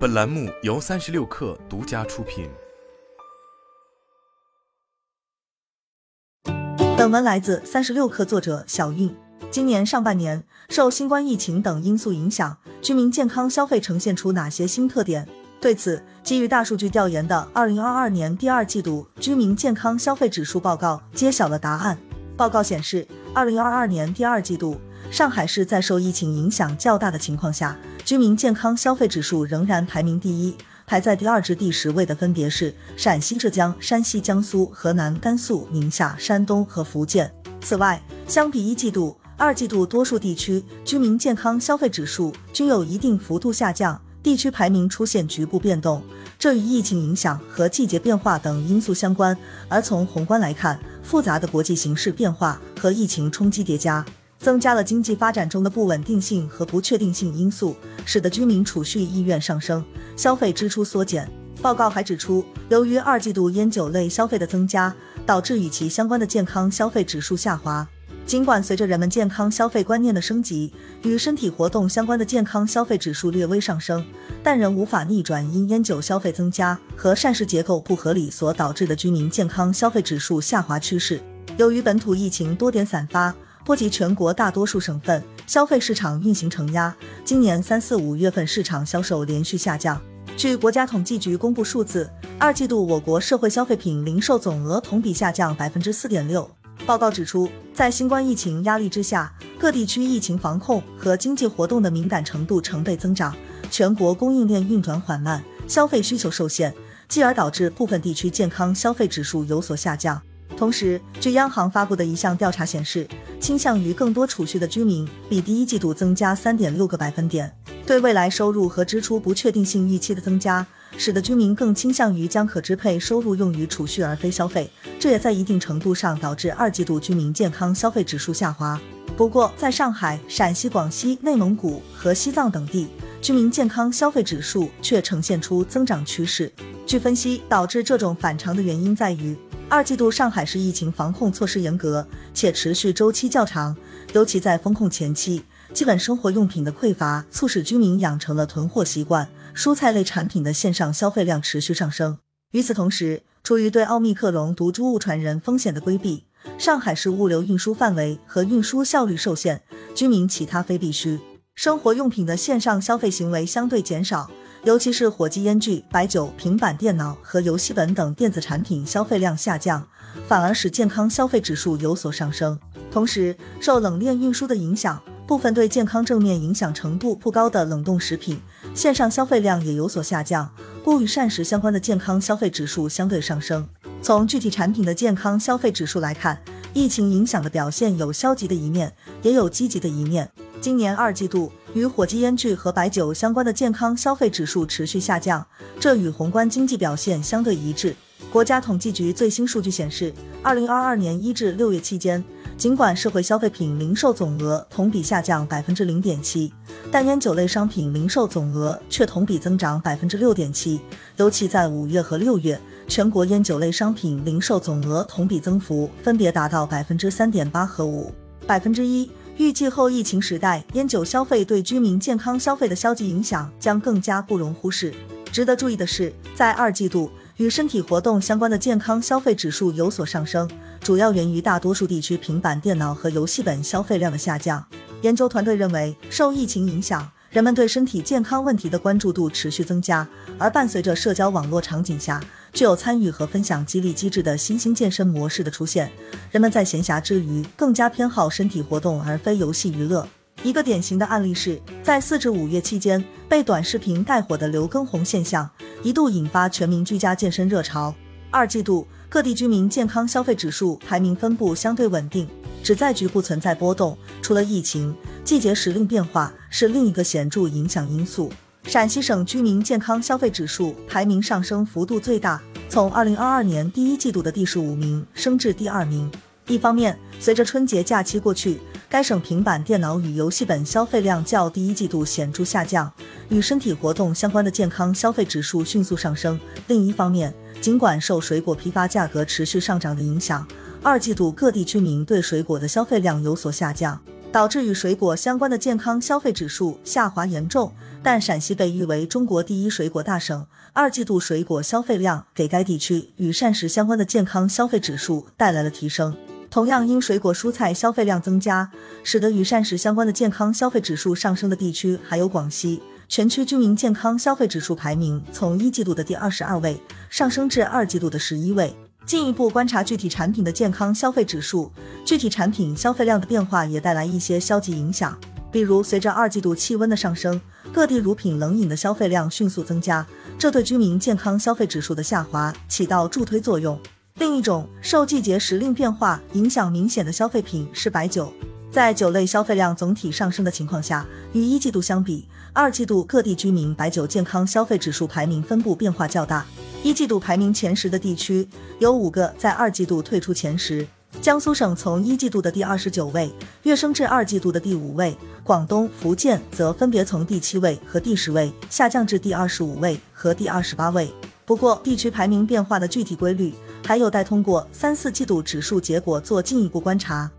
本栏目由三十六氪独家出品。本文来自三十六氪，作者小韵。今年上半年，受新冠疫情等因素影响，居民健康消费呈现出哪些新特点？对此，基于大数据调研的二零二二年第二季度居民健康消费指数报告揭晓了答案。报告显示，二零二二年第二季度，上海市在受疫情影响较大的情况下。居民健康消费指数仍然排名第一，排在第二至第十位的分别是陕西、浙江、山西、江苏、河南、甘肃、宁夏、山东和福建。此外，相比一季度，二季度多数地区居民健康消费指数均有一定幅度下降，地区排名出现局部变动，这与疫情影响和季节变化等因素相关。而从宏观来看，复杂的国际形势变化和疫情冲击叠加。增加了经济发展中的不稳定性和不确定性因素，使得居民储蓄意愿上升，消费支出缩减。报告还指出，由于二季度烟酒类消费的增加，导致与其相关的健康消费指数下滑。尽管随着人们健康消费观念的升级，与身体活动相关的健康消费指数略微上升，但仍无法逆转因烟酒消费增加和膳食结构不合理所导致的居民健康消费指数下滑趋势。由于本土疫情多点散发。波及全国大多数省份，消费市场运行承压。今年三四五月份市场销售连续下降。据国家统计局公布数字，二季度我国社会消费品零售总额同比下降百分之四点六。报告指出，在新冠疫情压力之下，各地区疫情防控和经济活动的敏感程度成倍增长，全国供应链运转缓慢，消费需求受限，继而导致部分地区健康消费指数有所下降。同时，据央行发布的一项调查显示，倾向于更多储蓄的居民比第一季度增加三点六个百分点。对未来收入和支出不确定性预期的增加，使得居民更倾向于将可支配收入用于储蓄而非消费，这也在一定程度上导致二季度居民健康消费指数下滑。不过，在上海、陕西、广西、内蒙古和西藏等地，居民健康消费指数却呈现出增长趋势。据分析，导致这种反常的原因在于。二季度上海市疫情防控措施严格，且持续周期较长，尤其在封控前期，基本生活用品的匮乏促使居民养成了囤货习惯，蔬菜类产品的线上消费量持续上升。与此同时，出于对奥密克戎毒株物传人风险的规避，上海市物流运输范围和运输效率受限，居民其他非必需生活用品的线上消费行为相对减少。尤其是火鸡、烟具、白酒、平板电脑和游戏本等电子产品消费量下降，反而使健康消费指数有所上升。同时，受冷链运输的影响，部分对健康正面影响程度不高的冷冻食品线上消费量也有所下降，故与膳食相关的健康消费指数相对上升。从具体产品的健康消费指数来看，疫情影响的表现有消极的一面，也有积极的一面。今年二季度。与火鸡、烟具和白酒相关的健康消费指数持续下降，这与宏观经济表现相对一致。国家统计局最新数据显示，二零二二年一至六月期间，尽管社会消费品零售总额同比下降百分之零点七，但烟酒类商品零售总额却同比增长百分之六点七。尤其在五月和六月，全国烟酒类商品零售总额同比增幅分别达到百分之三点八和五百分之一。预计后疫情时代，烟酒消费对居民健康消费的消极影响将更加不容忽视。值得注意的是，在二季度，与身体活动相关的健康消费指数有所上升，主要源于大多数地区平板电脑和游戏本消费量的下降。研究团队认为，受疫情影响，人们对身体健康问题的关注度持续增加，而伴随着社交网络场景下。具有参与和分享激励机制的新兴健身模式的出现，人们在闲暇之余更加偏好身体活动而非游戏娱乐。一个典型的案例是在四至五月期间被短视频带火的刘畊宏现象，一度引发全民居家健身热潮。二季度各地居民健康消费指数排名分布相对稳定，只在局部存在波动。除了疫情，季节时令变化是另一个显著影响因素。陕西省居民健康消费指数排名上升幅度最大，从二零二二年第一季度的第十五名升至第二名。一方面，随着春节假期过去，该省平板电脑与游戏本消费量较第一季度显著下降，与身体活动相关的健康消费指数迅速上升。另一方面，尽管受水果批发价格持续上涨的影响，二季度各地居民对水果的消费量有所下降。导致与水果相关的健康消费指数下滑严重，但陕西被誉为中国第一水果大省，二季度水果消费量给该地区与膳食相关的健康消费指数带来了提升。同样因水果蔬菜消费量增加，使得与膳食相关的健康消费指数上升的地区还有广西。全区居民健康消费指数排名从一季度的第二十二位上升至二季度的十一位。进一步观察具体产品的健康消费指数，具体产品消费量的变化也带来一些消极影响。比如，随着二季度气温的上升，各地乳品、冷饮的消费量迅速增加，这对居民健康消费指数的下滑起到助推作用。另一种受季节时令变化影响明显的消费品是白酒。在酒类消费量总体上升的情况下，与一季度相比，二季度各地居民白酒健康消费指数排名分布变化较大。一季度排名前十的地区有五个在二季度退出前十，江苏省从一季度的第二十九位跃升至二季度的第五位，广东、福建则分别从第七位和第十位下降至第二十五位和第二十八位。不过，地区排名变化的具体规律还有待通过三四季度指数结果做进一步观察。